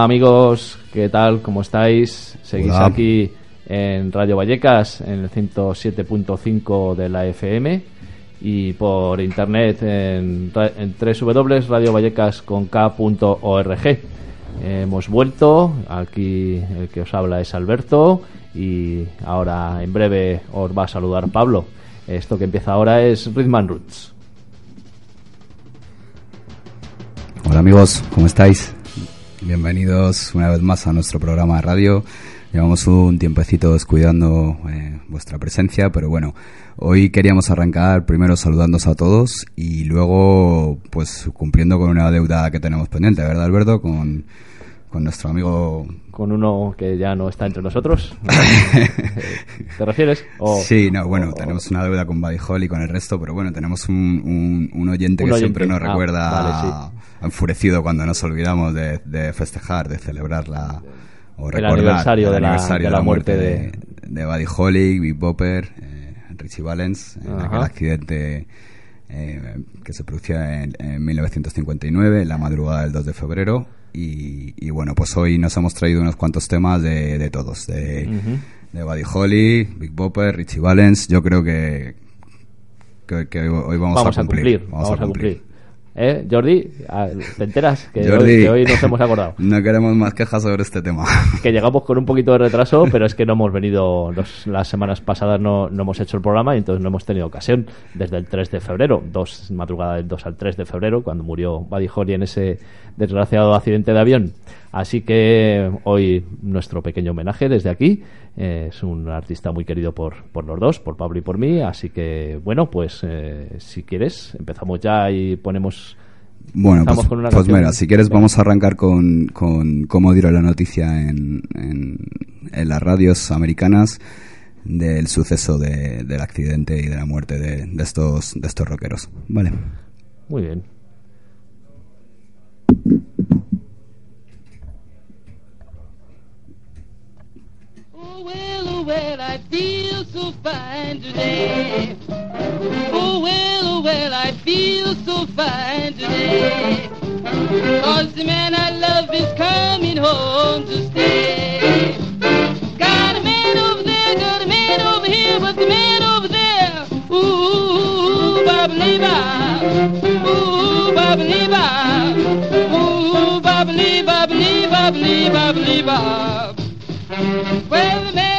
Hola amigos, ¿qué tal? ¿Cómo estáis? Seguís aquí en Radio Vallecas, en el 107.5 de la FM y por internet en, en www.radiovallecas.k.org. Hemos vuelto, aquí el que os habla es Alberto y ahora en breve os va a saludar Pablo. Esto que empieza ahora es Rhythm Roots. Hola amigos, ¿cómo estáis? Bienvenidos una vez más a nuestro programa de radio. Llevamos un tiempecito descuidando eh, vuestra presencia, pero bueno, hoy queríamos arrancar primero saludándoos a todos y luego pues cumpliendo con una deuda que tenemos pendiente, ¿verdad Alberto? Con, con nuestro amigo... Con uno que ya no está entre nosotros. ¿Te refieres? sí, no, bueno, tenemos una deuda con Buddy Hall y con el resto, pero bueno, tenemos un, un, oyente que siempre nos ah, recuerda enfurecido cuando nos olvidamos de, festejar, de celebrar la, o el aniversario, de, la, muerte, de, de, Buddy Holly, Big Bopper, eh, Richie Valens, en aquel accidente eh, que se produjo en, 1959, en la madrugada del 2 de febrero. Y, bueno, pues hoy nos hemos traído unos cuantos temas de, todos, de, Buddy Holly, Big Bopper, Richie Valens. Yo creo que, que, hoy vamos, a cumplir. Vamos, a cumplir. ¿Eh, Jordi? Ah, ¿Te enteras? Que, hoy, nos hemos acordado. No queremos más quejas sobre este tema. Que llegamos con un poquito de retraso, pero es que no hemos venido, las semanas pasadas no, no, hemos hecho el programa y entonces no hemos tenido ocasión desde el 3 de febrero, dos madrugadas del 2 al 3 de febrero, cuando murió Buddy Holly en ese desgraciado accidente de avión. Así que hoy nuestro pequeño homenaje desde aquí. Eh, es un artista muy querido por, por los dos, por Pablo y por mí. Así que, bueno, pues eh, si quieres, empezamos ya y ponemos. Bueno, pues, pues mira, si quieres, vamos a arrancar con, con cómo dieron la noticia en, en, las radios americanas del suceso de, del accidente y de la muerte de, de, estos, de estos rockeros. Vale. Muy bien. I feel so fine today. Oh well, oh well, I feel so fine today. Cause the man I love is coming home to stay. Got a man over there, got a man over here, but the man over there, ooh, bob, ooh, bubbly bob, ooh, bubbly, bubbly, bubbly, bubbly bob. Well, the man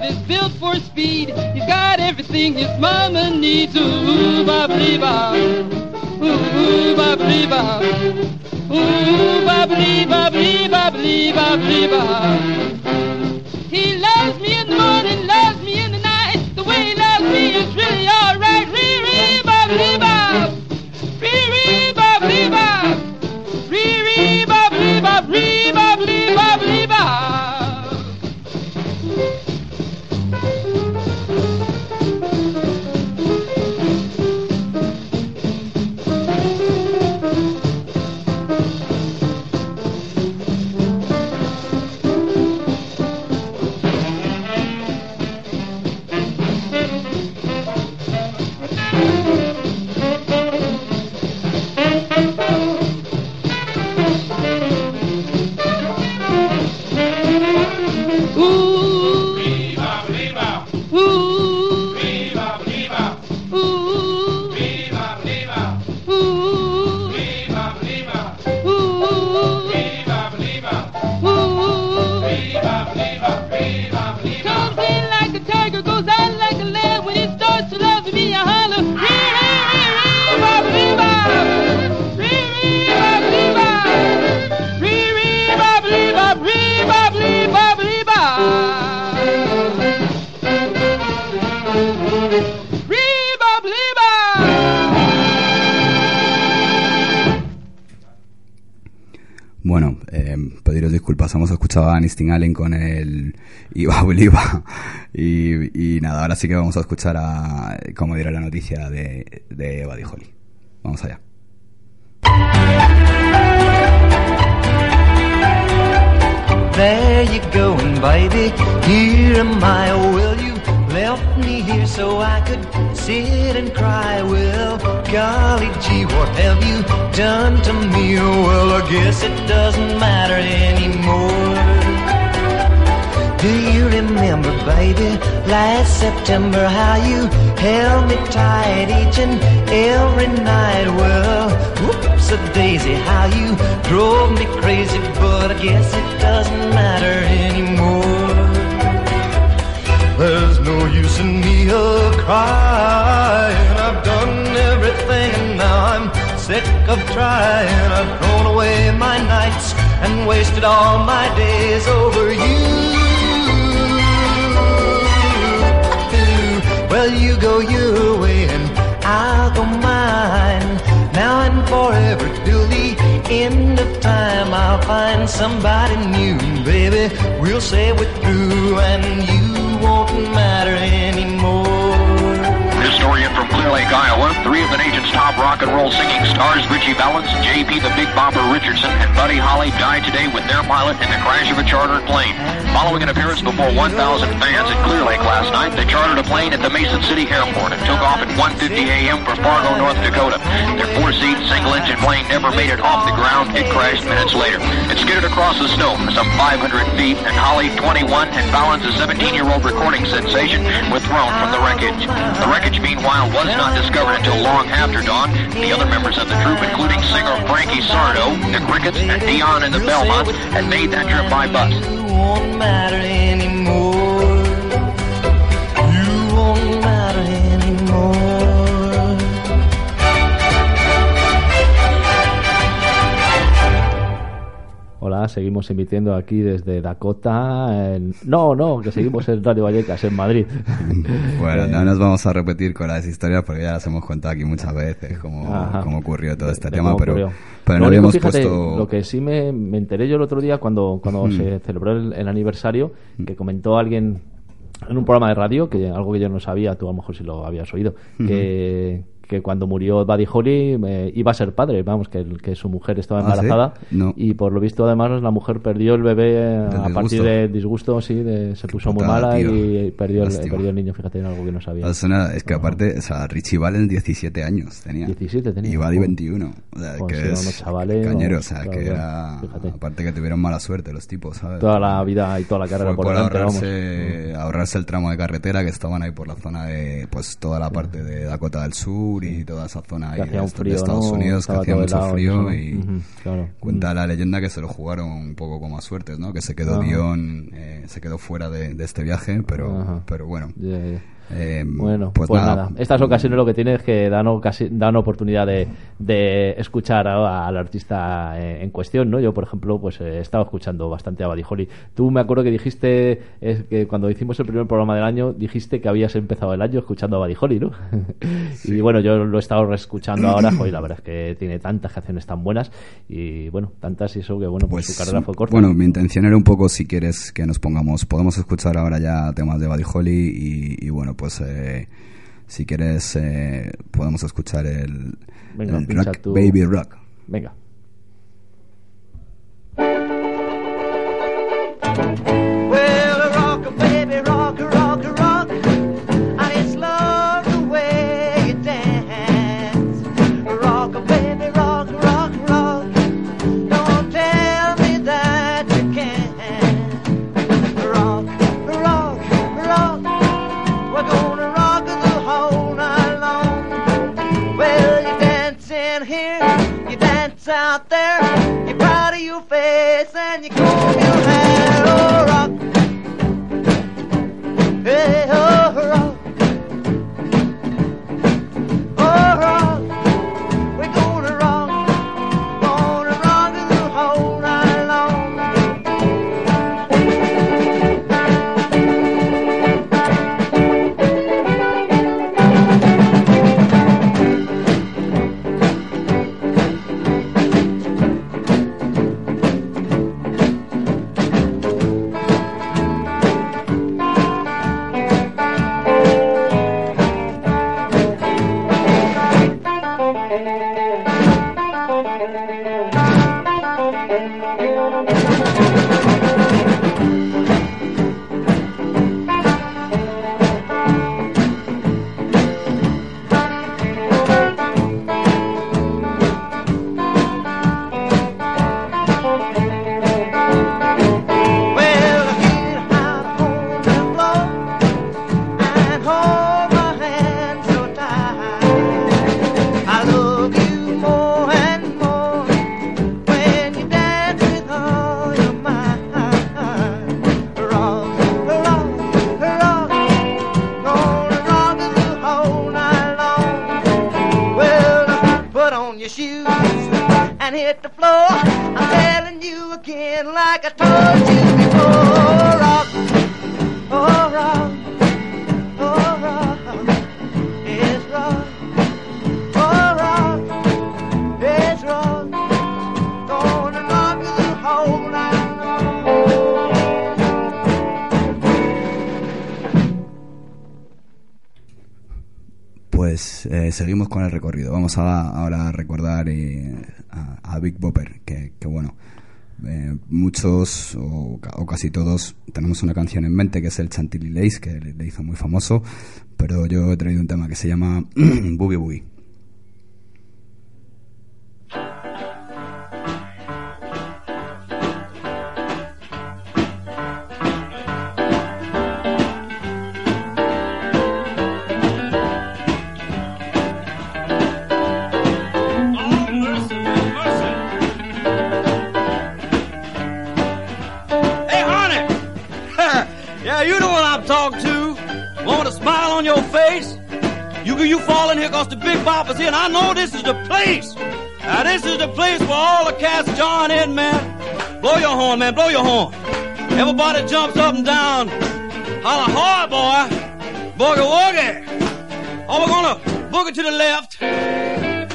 love is built for speed. He's got everything his mama needs. Ooh, bubbly bob. Ooh, bubbly bob. Ooh, bubbly, bubbly, bubbly, bubbly bob. He loves me in the morning, loves me in the night. The way he loves me is really alright. Ree, ree, bubbly bob. Sting Allen con el Iba Oliva. Y, y nada, ahora sí que vamos a escuchar a, como dirá la noticia de, de Buddy Holly. Vamos allá. There you go, baby. Here am I. Will you left me here so I could sit and cry? Well, golly gee, what have you done to me? Well, I guess it doesn't matter anymore. Baby, last September how you held me tight each and every night? Well, whoops a daisy, how you drove me crazy, but I guess it doesn't matter anymore. There's no use in me a crying. I've done everything and now I'm sick of trying. I've thrown away my nights and wasted all my days over you. You go your way and I'll go mine. Now and forever till the end of time, I'll find somebody new, baby. We'll say we're through and you won't matter anymore. Clear Lake, Iowa, three of the nation's top rock and roll singing stars, Ritchie Valens, J.P. the Big Bopper Richardson, and Buddy Holly died today with their pilot in the crash of a chartered plane. Following an appearance before 1,000 fans at Clear Lake last night, they chartered a plane at the Mason City Airport and took off at 1.50 a.m. for Fargo, North Dakota. Their four-seat, single-engine plane never made it off the ground. It crashed minutes later. It skidded across the snow some 500 feet, and Holly, 21, and Valens, a 17-year-old recording sensation, were thrown from the wreckage. The wreckage, meanwhile, was not discovered until long after dawn. The other members of the troupe, including singer Frankie Sardo, the Crickets, and Dion and the Belmonts, had made that trip by bus. Seguimos emitiendo aquí desde Dakota. en- No, no, que seguimos en Radio Vallecas, en Madrid. Bueno, no nos vamos a repetir con las historias porque ya las hemos contado aquí muchas veces, cómo, cómo ocurrió todo este de tema, pero, ocurrió. pero Lo no único, habíamos fíjate, puesto... Lo que sí me, me enteré yo el otro día cuando, cuando se celebró el, el aniversario, que comentó alguien en un programa de radio, que algo que yo no sabía, tú a lo mejor sí lo habías oído, que, que cuando murió Buddy Holly eh, iba a ser padre, vamos, que, que su mujer estaba ¿Ah, sí? embarazada No. y por lo visto además la mujer perdió el bebé eh, a partir del disgusto, sí, de- se puso muy putada, mala tío. y perdió el, perdió el niño, fíjate, en algo que no sabía. Es, una- es que aparte, o sea, Richie Valens 17 años tenía. 17 tenía. Y Buddy Joder. 21. O sea, que es chavales, cañero, o sea, claro, que era... Fíjate. Aparte que tuvieron mala suerte los tipos, ¿sabes? Toda la vida y toda la carrera Fue por por delante, vamos. Mm. ahorrarse, ahorrarse el tramo de carretera que estaban ahí por la zona de, pues toda la parte de Dakota del Sur y toda esa zona ahí de, Estados ¿no? Unidos Estaba que hacía mucho helado frío y claro. cuenta la leyenda que se lo jugaron un poco como a suertes, ¿no? Que se quedó. Dion, eh, se quedó fuera de, de este viaje, pero, pero bueno. Eh, Bueno, pues, pues, nada. nada. Estas ocasiones lo que tiene es que dan, ocasi- dan oportunidad de, de escuchar al artista eh, en cuestión, ¿no? Yo, por ejemplo, pues eh, he estado escuchando bastante a Holly. Tú me acuerdo que dijiste, eh, que cuando hicimos el primer programa del año, dijiste que habías empezado el año escuchando a Holly, ¿no? y bueno, yo lo he estado reescuchando ahora, joder, la verdad es que tiene tantas canciones tan buenas y bueno, tantas y eso que bueno, pues, Pues, su carrera fue corta. Bueno, mi intención era un poco, si quieres, que nos pongamos. Podemos escuchar ahora ya temas de Holly y, y bueno, pues eh, si quieres, eh, podemos escuchar el, Venga. Baby Rock. Venga. Out there. on your shoes and hit the floor. I'm telling you again, like I told you before. Rock, oh, rock. Eh, seguimos con el recorrido. Vamos a, ahora a recordar eh, a, Big Bopper, que, bueno, eh, muchos o, o casi todos tenemos una canción en mente que es el Chantilly Lace, que le, le hizo muy famoso, pero yo he traído un tema que se llama Boogie Boogie. On your face? You you fall in here cause the big bopper's here, and I know this is the place. Now this is the place where all the cats join in, man. Blow your horn, man, blow your horn. Everybody jumps up and down. Holla hard, boy. Boogie woogie. Oh, we're gonna boogie to the left,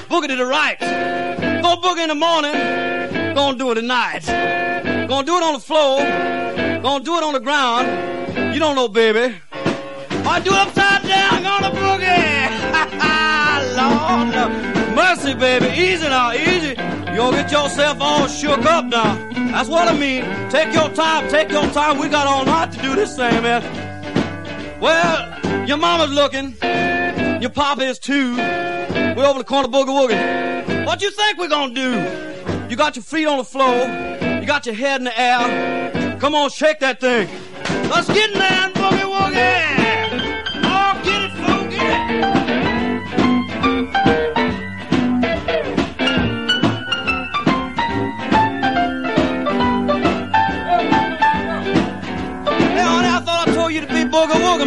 boogie to the right. Go boogie in the morning, gonna do it at night. Gonna do it on the floor. Gonna do it on the ground. You don't know, baby. I do it upside down. Gonna boogie. Lord, mercy, baby. Easy now, easy. You gonna get yourself all shook up now. That's what I mean. Take your time. Take your time. We got all night to do this thing, man. Well, your mama's looking. Your papa is too. We're over the corner boogie woogie. What you think we're gonna do? You got your feet on the floor. You got your head in the air. Come on, shake that thing. Let's get in there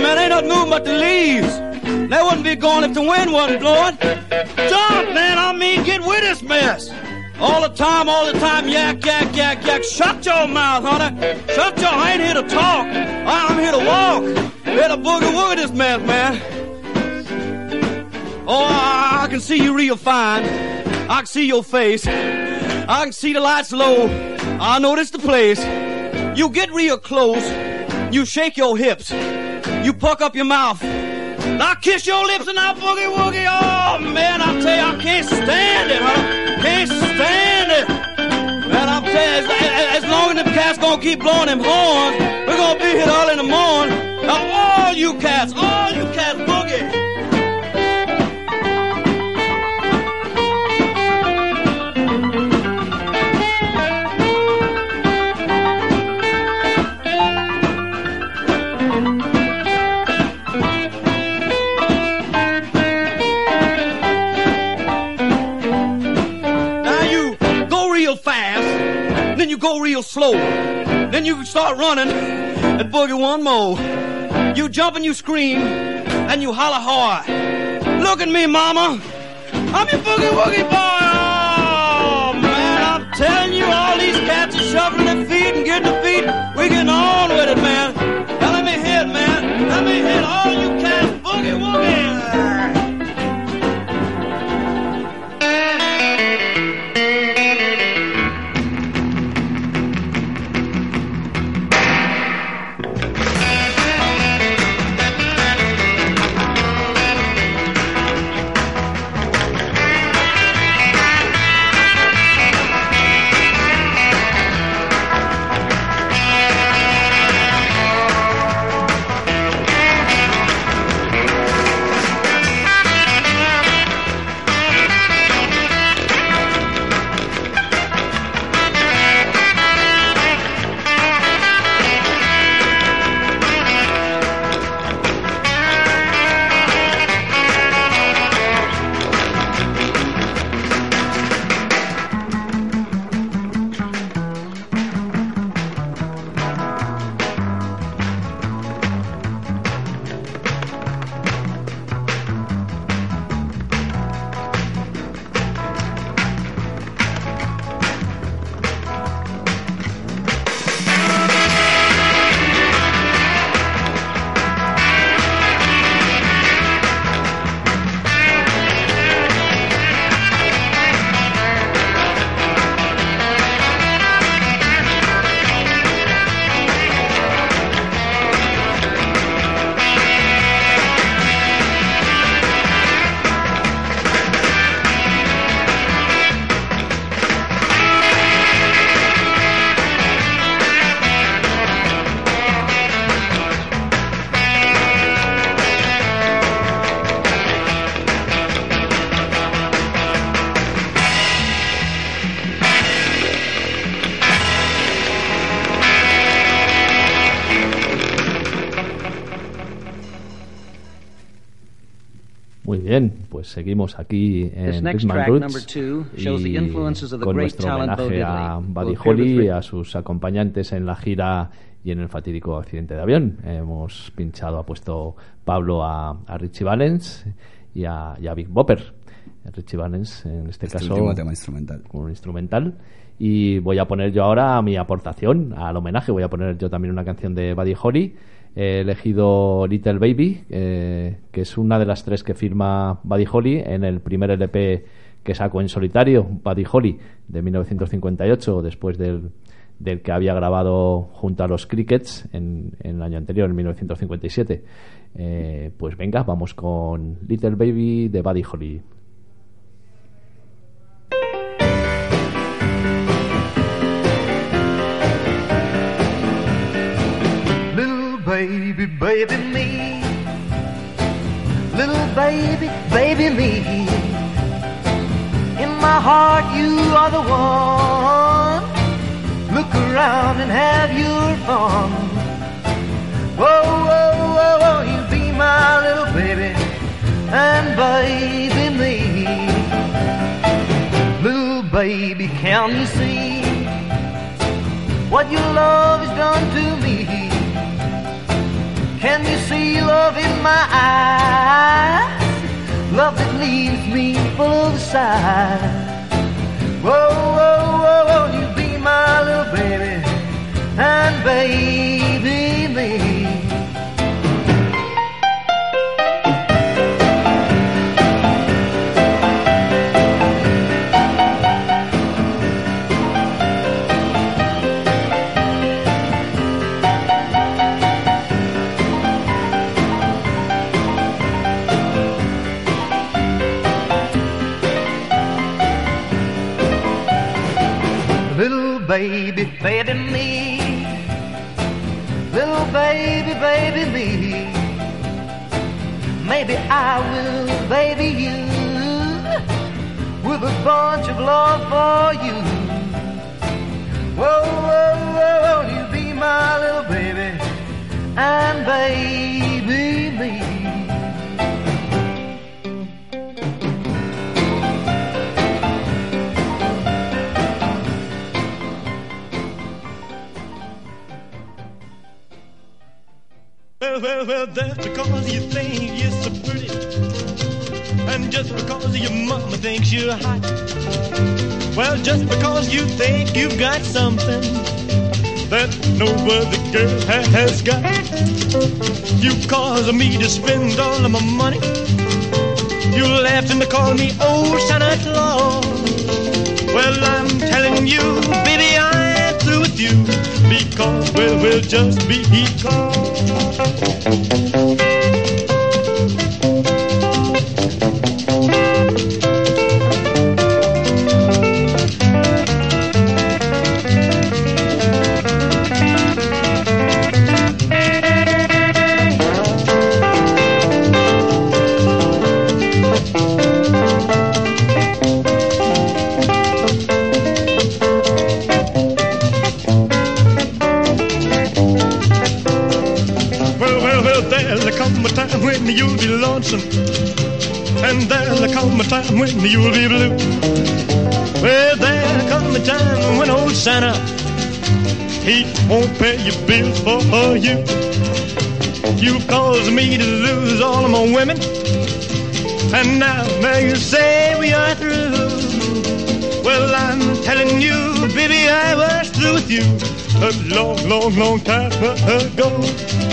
man. Ain't nothing moving but the leaves. They wouldn't be going if the wind wasn't blowing. Jump, man. I mean, get with this mess. All the time, all the time, yak, yak, yak, yak. Shut your mouth, honey. Shut your, I ain't here to talk. I'm here to walk. To boogie woogie this mess, man. Oh, I, I can see you real fine. I can see your face. I can see the lights low. I notice the place. You get real close. You shake your hips. You puck up your mouth. I kiss your lips and I boogie woogie. Oh man, I tell you, I can't stand it, huh? Can't stand it. Man, I'm telling you, as, as long as them cats gonna keep blowing them horns, we're gonna be here early in the morning. Now, all you cats, all you cats, real slow, then you start running and boogie one more. You jump and you scream and you holler hard. Look at me, mama. I'm your boogie woogie boy. Oh man, I'm telling you, all these cats are shuffling their feet and getting their feet. We getting on with it, man. Now let me hit, man. Let me hit all you cats boogie woogie. Seguimos aquí en next Big Man track, Roots y con nuestro homenaje a Buddy Holly y a sus acompañantes en la gira y en el fatídico accidente de avión. Hemos pinchado, ha puesto Pablo a, a Richie Valens y a, y a Big Bopper. Richie Valens, en este, Este caso, último tema instrumental. con un instrumental. Y voy a poner yo ahora mi aportación al homenaje. Voy a poner yo también una canción de Buddy Holly. He elegido Little Baby, eh, que es una de las tres que firma Buddy Holly en el primer LP que sacó en solitario, Buddy Holly, de 1958, después del, del que había grabado junto a los Crickets en, el año anterior, en 1957. Eh, pues venga, vamos con Little Baby de Buddy Holly. Baby, me. Little baby, baby me. In my heart, you are the one. Look around and have your fun. Whoa, whoa, whoa, whoa, you be my little baby and baby me. Little baby, can you see what your love has done to me? Can you see love in my eyes? Love that leaves me full of sighs. Oh, whoa, oh, oh, whoa, whoa, whoa, you be my little baby and baby me. Baby, baby me. Little baby, baby me. Maybe I will baby you with a bunch of love for you. Whoa, whoa, whoa, you be my little baby and baby me. Well, well, that's because you think you're so pretty. And just because your mama thinks you're hot. Well, just because you think you've got something that no other girl has got. You cause me to spend all of my money. You laughed and called me old Santa Claus. Well, I'm telling you, baby, I'm you. Because, well, we'll just be because. You'll be blue. Well, there'll come a time when old Santa, he won't pay your bills for you. You caused me to lose all of my women. And now, now you say we are through. Well, I'm telling you, baby, I was through with you a long, long, long time ago.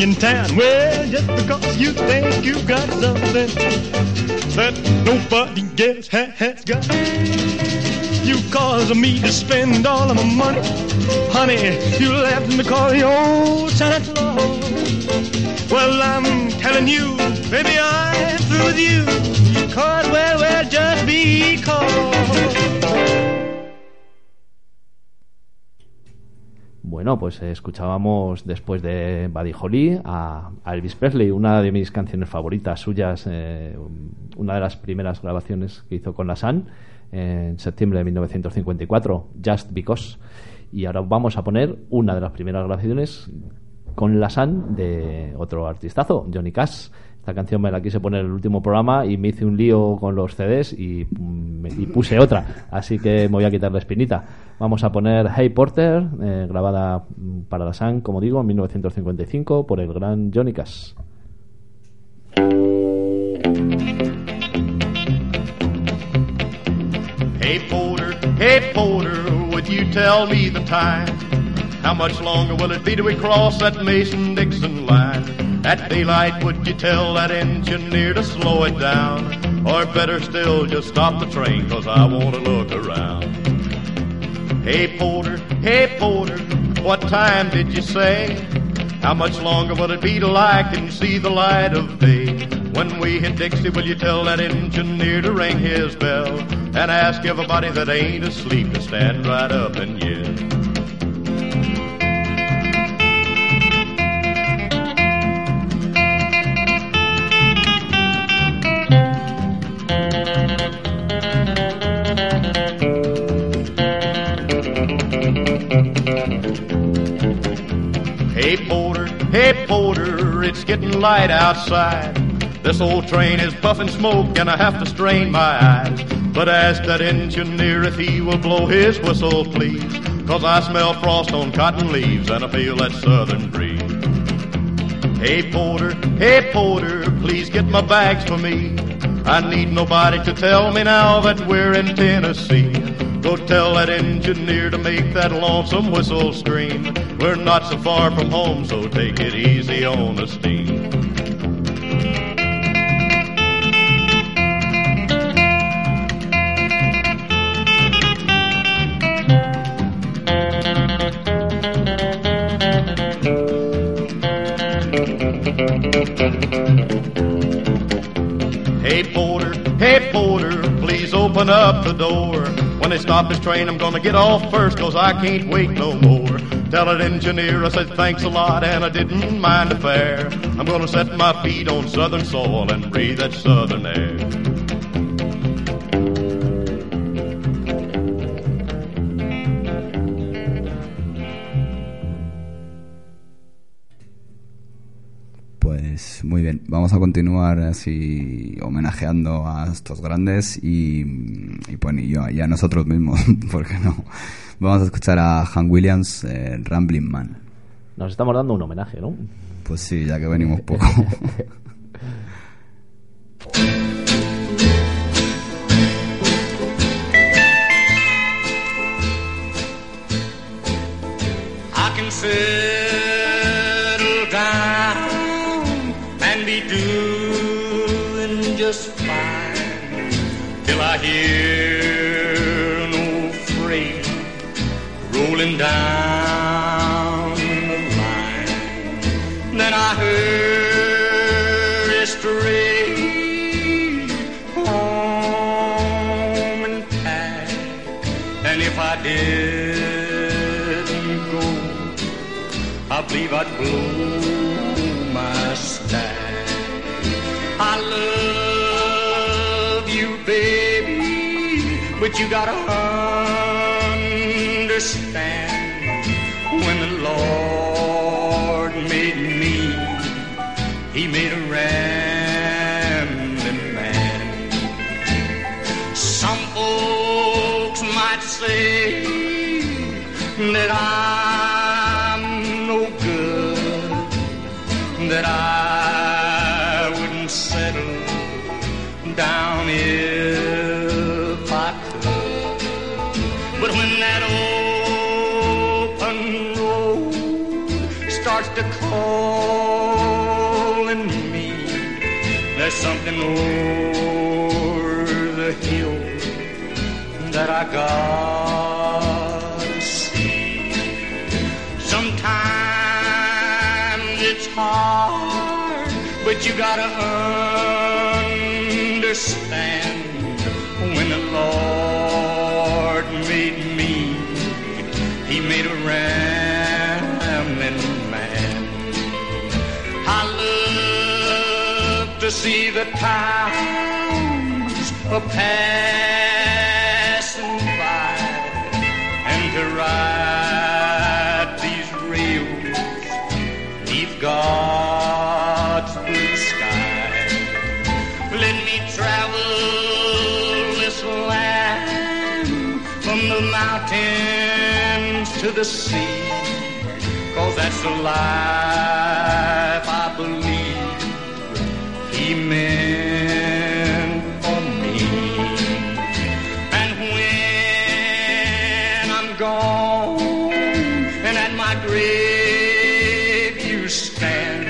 In town. Well, just because you think you got something that nobody else ha- has got. You caused me to spend all of my money. Honey, you left me calling old Santa Claus. Well, I'm telling you, baby, I'm through with you. Cause, well, well, just because. Bueno, pues eh, escuchábamos después de Buddy Holly a, Elvis Presley, una de mis canciones favoritas suyas, eh, una de las primeras grabaciones que hizo con la Sun en septiembre de 1954, Just Because. Y ahora vamos a poner una de las primeras grabaciones con la Sun de otro artistazo, Johnny Cash. Esta canción me la quise poner en el último programa y me hice un lío con los CDs y, mm, y puse otra. Así que me voy a quitar la espinita. Vamos a poner Hey Porter, eh, grabada mm, para la Sun, como digo, en 1955 por el gran Johnny Cash. Hey Porter, hey Porter, would you tell me the time? How much longer will it be till we cross that Mason-Dixon line? At daylight, would you tell that engineer to slow it down? Or better still, just stop the train, cause I wanna look around. Hey Porter, hey Porter, what time did you say? How much longer will it be till I can see the light of day? When we hit Dixie, will you tell that engineer to ring his bell and ask everybody that ain't asleep to stand right up and yell? Porter, it's getting light outside. This old train is puffing smoke and I have to strain my eyes. But ask that engineer if he will blow his whistle, please. Cause I smell frost on cotton leaves and I feel that southern breeze. Hey Porter, hey Porter, please get my bags for me. I need nobody to tell me now that we're in Tennessee. Go tell that engineer to make that lonesome whistle scream. We're not so far from home, so take it easy on the steam. Hey Porter, hey Porter, please open up the door. When they stop this train, I'm gonna get off first, cause I can't wait no more. Tell that engineer I said thanks a lot and I didn't mind the fare. I'm gonna set my feet on southern soil and breathe that southern air. Pues muy bien, vamos a continuar así homenajeando a estos grandes y, y, bueno, y, yo, y a nosotros mismos, porque no. Vamos a escuchar a Han Williams, eh, Rambling Man. Nos estamos dando un homenaje, ¿no? Pues sí, ya que venimos poco. I can down the line. Then I hurry straight home and pack, and if I didn't go, I believe I'd blow my stack. I love you, baby, but you gotta might say that I'm no good, that I wouldn't settle down if I could. But when that open road starts to call me, there's something over gotta. Sometimes it's hard, but you gotta understand when the Lord made me, He made a rambling man. I love to see the towns a passing to the sea. Cause that's the life I believe he meant for me. And when I'm gone and at my grave you stand,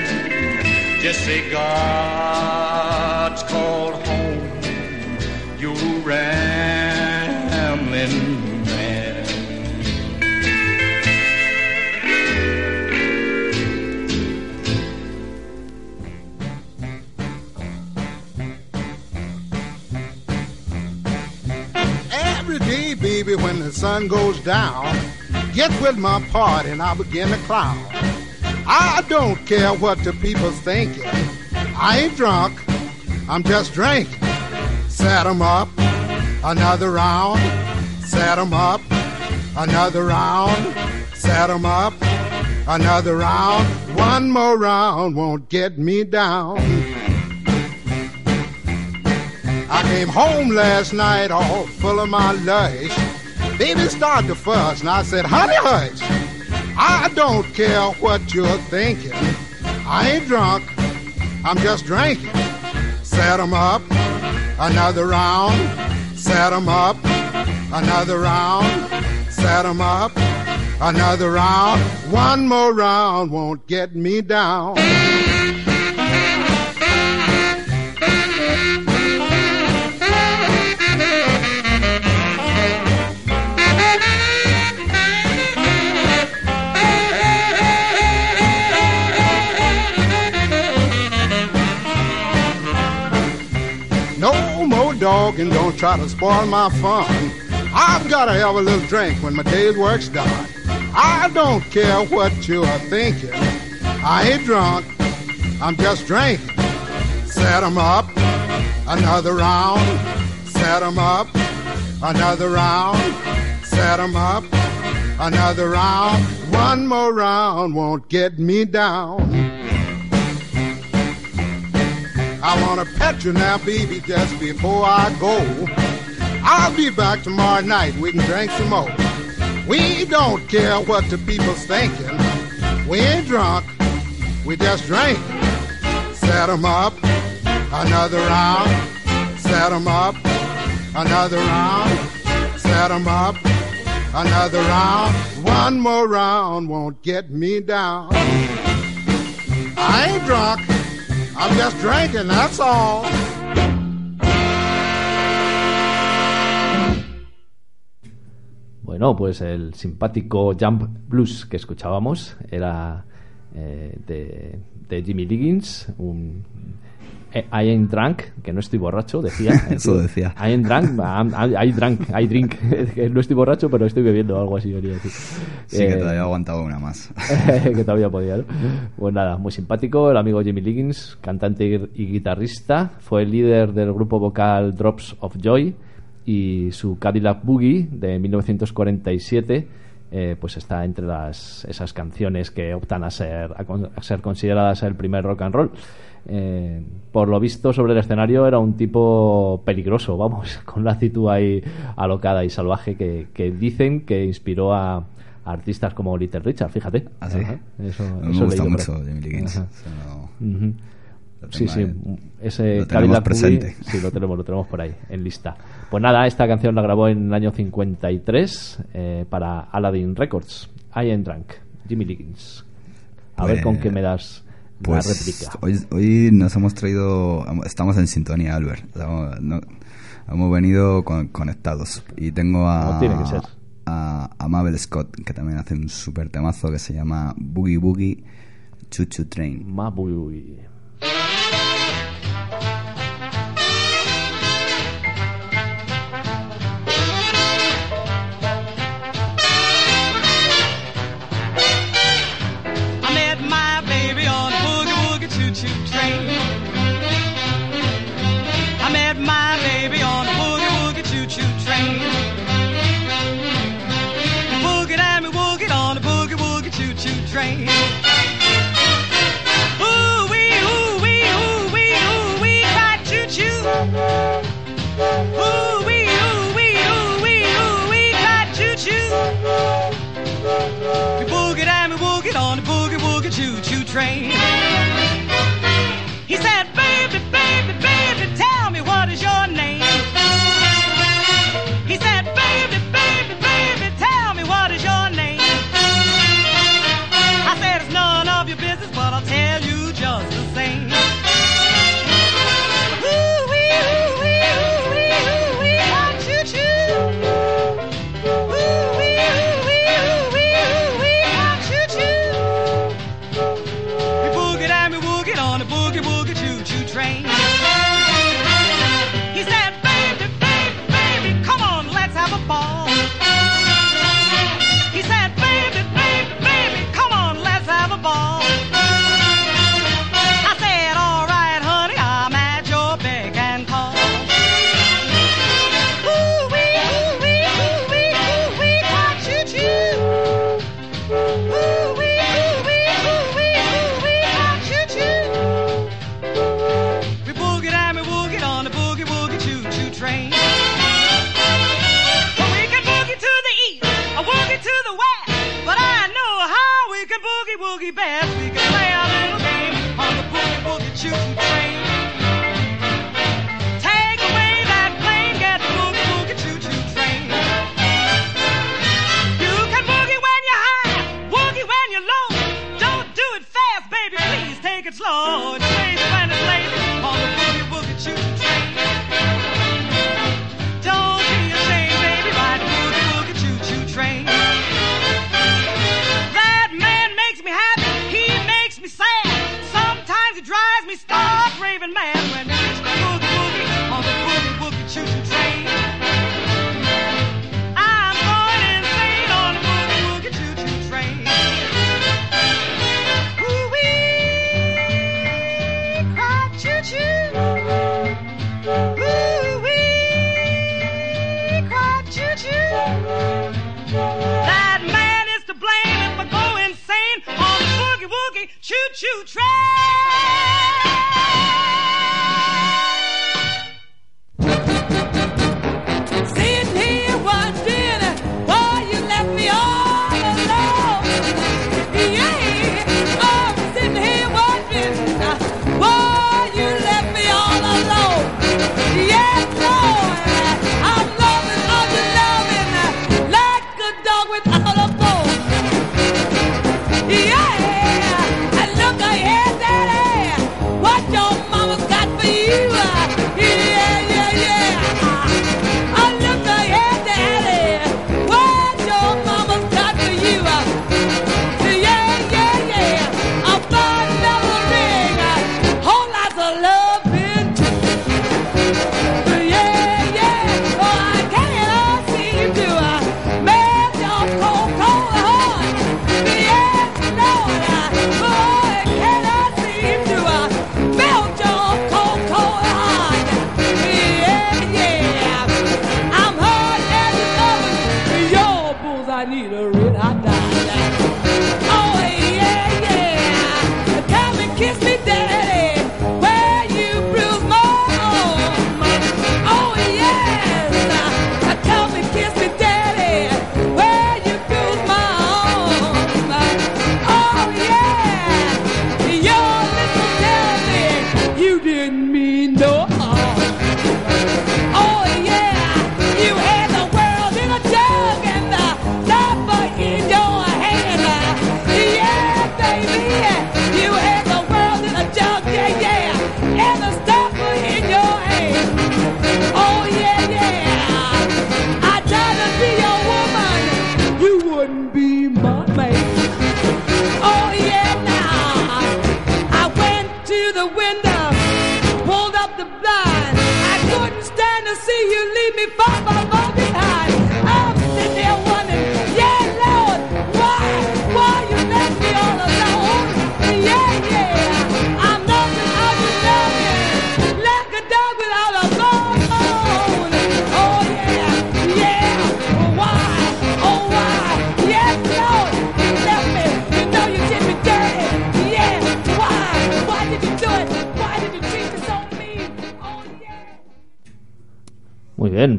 just say God's called home, you rambling sun goes down, get with my party and I begin to clown. I don't care what the people's thinking. I ain't drunk, I'm just drinking. Set 'em up, another round. Set 'em up, another round. Set 'em up, another round. One more round won't get me down. I came home last night all full of my lush. Baby started to fuss, and I said, honey, hush. I don't care what you're thinking. I ain't drunk, I'm just drinking. Set 'em up, another round. Set 'em up, another round. Set 'em up, another round. One more round won't get me down. Dogging, don't try to spoil my fun. I've gotta have a little drink when my day's work's done. I don't care what you're thinking. I ain't drunk, I'm just drinking. Set 'em up, another round. Set 'em up, another round. Set 'em up, another round. One more round won't get me down. I wanna pet you now, baby, just before I go. I'll be back tomorrow night. We can drink some more. We don't care what the people's thinking. We ain't drunk. We just drink. Set 'em up, another round. Set 'em up, another round. Set 'em up, another round. One more round won't get me down. I ain't drunk. I'm just drinking, that's all. Bueno, pues el simpático Jump Blues que escuchábamos era eh, de, Jimmy Liggins, un I ain't drunk, que no estoy borracho, decía. Eso decía. I ain't drunk, I, drunk, I drink. Que no estoy borracho, pero estoy bebiendo, algo así quería decir. Sí, que Eh, todavía aguantaba una más. que todavía podía, ¿no? Pues nada, muy simpático, el amigo Jimmy Liggins, cantante y guitarrista, fue el líder del grupo vocal Drops of Joy y su Cadillac Boogie de 1947 eh, pues está entre las, esas canciones que optan a ser, a ser consideradas el primer rock and roll. Eh, por lo visto sobre el escenario era un tipo peligroso, vamos, con la actitud ahí alocada y salvaje que, que dicen que inspiró a, artistas como Little Richard, fíjate. ¿Ah, sí? Eso, Me eso gusta por mucho. Jimmy lo Sí, sí, ese Lo tenemos presente. sí, lo tenemos, lo tenemos por ahí, en lista. Pues nada, esta canción la grabó en el año 53 eh, para Aladdin Records. I am drunk, Jimmy Liggins. A ver Pues- con qué me das pues la réplica. Hoy, hoy, nos hemos traído, estamos en sintonía, Albert. Estamos, no, hemos venido con, conectados. Y tengo a, tiene que ser? a, a Mabel Scott, que también hace un super temazo que se llama Boogie Boogie Choo Choo Train. Más Boogie Boogie.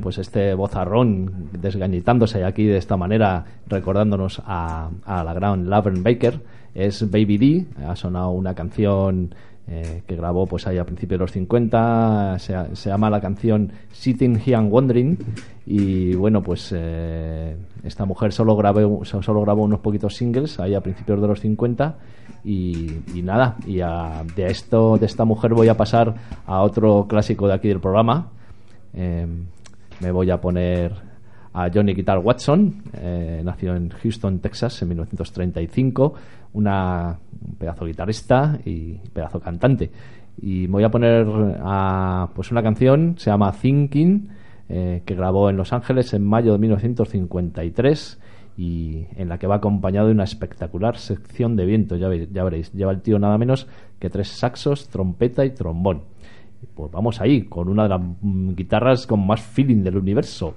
Pues este vozarrón desgañitándose aquí de esta manera, recordándonos a, la gran Laverne Baker, es Baby D. Ha sonado una canción eh, que grabó pues ahí a principios de los 50, se, se llama la canción Sitting Here and Wondering y bueno pues eh, esta mujer solo grabó, solo grabó unos poquitos singles ahí a principios de los 50 y, y nada, y a- de esto de esta mujer voy a pasar a otro clásico de aquí del programa. Eh, me voy a poner a Johnny Guitar Watson, eh, nació en Houston, Texas, en 1935, una, un pedazo guitarrista y pedazo cantante. Y me voy a poner a, pues una canción, se llama Thinking, eh, que grabó en Los Ángeles en mayo de 1953 y en la que va acompañado de una espectacular sección de viento, ya, ve- ya veréis. Lleva el tío nada menos que tres saxos, trompeta y trombón. Pues vamos ahí, con una de las mm, guitarras con más feeling del universo.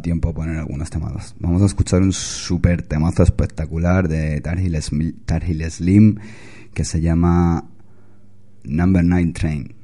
Tiempo a poner algunos temados. Vamos a escuchar un super temazo espectacular de Tarhil Slim que se llama Number 9 Train.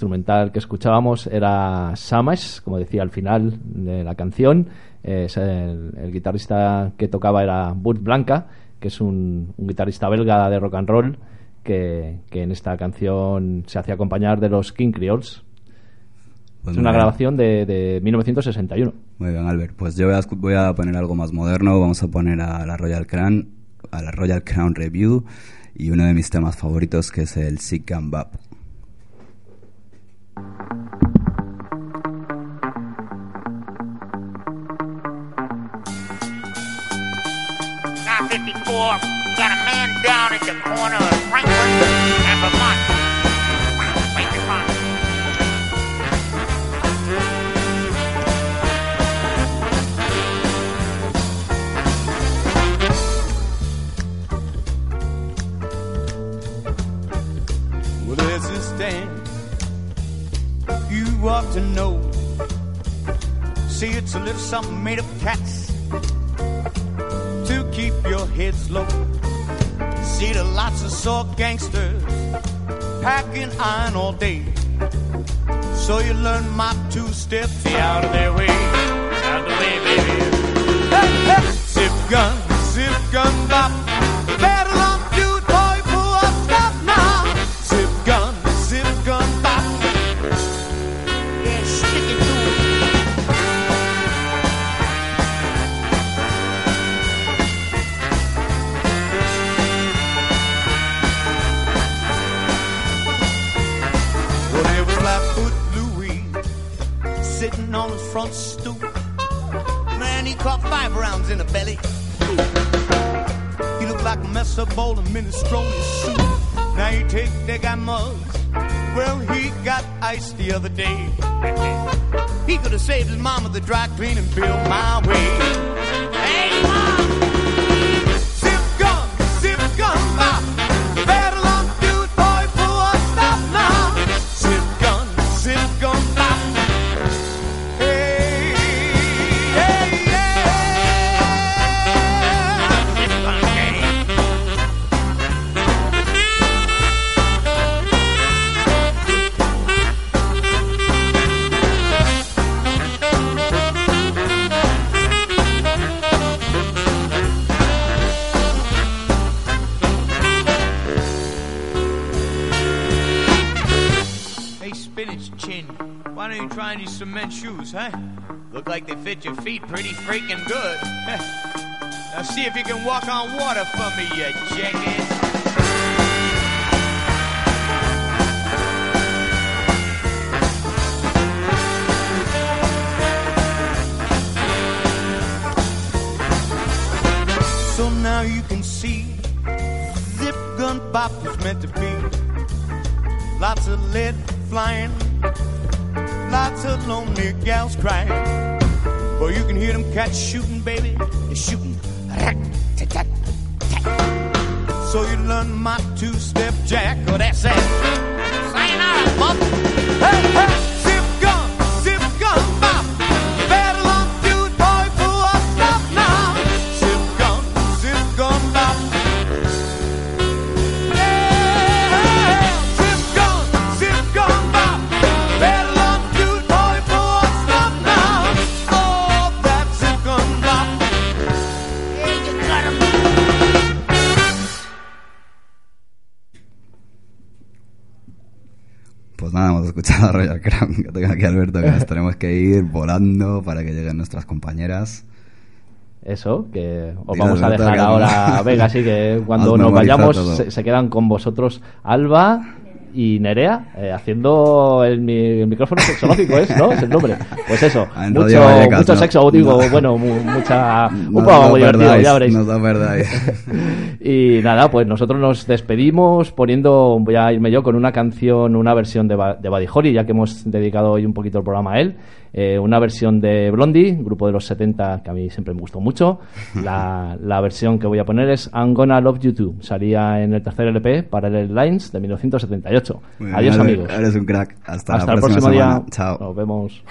Instrumental que escuchábamos era Samash, como decía al final de la canción. Eh, es el, el guitarrista que tocaba era Burt Blanca, que es un, un guitarrista belga de rock and roll que, que en esta canción se hacía acompañar de los King Creoles. Pues es una bien. grabación de, de 1961. Muy bien, Albert. Pues yo voy a, escu- voy a poner algo más moderno. Vamos a poner a la Royal Crown, a la Royal Crown Review y uno de mis temas favoritos que es el Sick and Bap. 54, got a man down at the corner of Franklin and Vermont. Well, there's this stand you ought to know. See, it's a little something made of cats heads low. See, the lots of sore gangsters packing iron all day. So you learn my two steps. Stay out of their way. Out of the way, baby. Hey, hey. Zip gun, zip gun, bop. Front stoop. Man, he caught five rounds in the belly. He looked like a mess up bowl of minestrone soup. Now you take that guy Muggs. Well, he got iced the other day. he could have saved his mama the dry cleaning bill my way. Hey, like they fit your feet pretty freaking good. now see if you can walk on water for me, you jackass. So now you can see Zip Gun Bop was meant to be. Lots of lead flying, lots of lonely gals crying. Well, you can hear them cats shooting, baby. Que tengo aquí Alberto, que nos tenemos que ir volando para que lleguen nuestras compañeras. Eso, que os Dilo, vamos a dejar ahora. Venga, así que cuando nos vayamos se, se quedan con vosotros Alba y Nerea eh, haciendo el, el micrófono sexológico, ¿es? ¿No? Es el nombre. Pues eso, En mucho, Vallecas, mucho no. sexo, digo, No. bueno, mu- mucha, un programa lo muy divertido, perdáis, ya veréis. Y nada, pues nosotros nos despedimos poniendo, voy a irme yo con una canción, una versión de, Ba- de Buddy Holly, ya que hemos dedicado hoy un poquito el programa a él. Eh, una versión de Blondie, grupo de los 70 que a mí siempre me gustó mucho. La, la versión que voy a poner es I'm Gonna Love You Too. Salía en el tercer LP, Parallel Lines, de 1978. Muy bien, Adiós, Albert, amigos. Eres un crack. Hasta, Hasta la el próxima próximo día. semana. Chao. Nos vemos.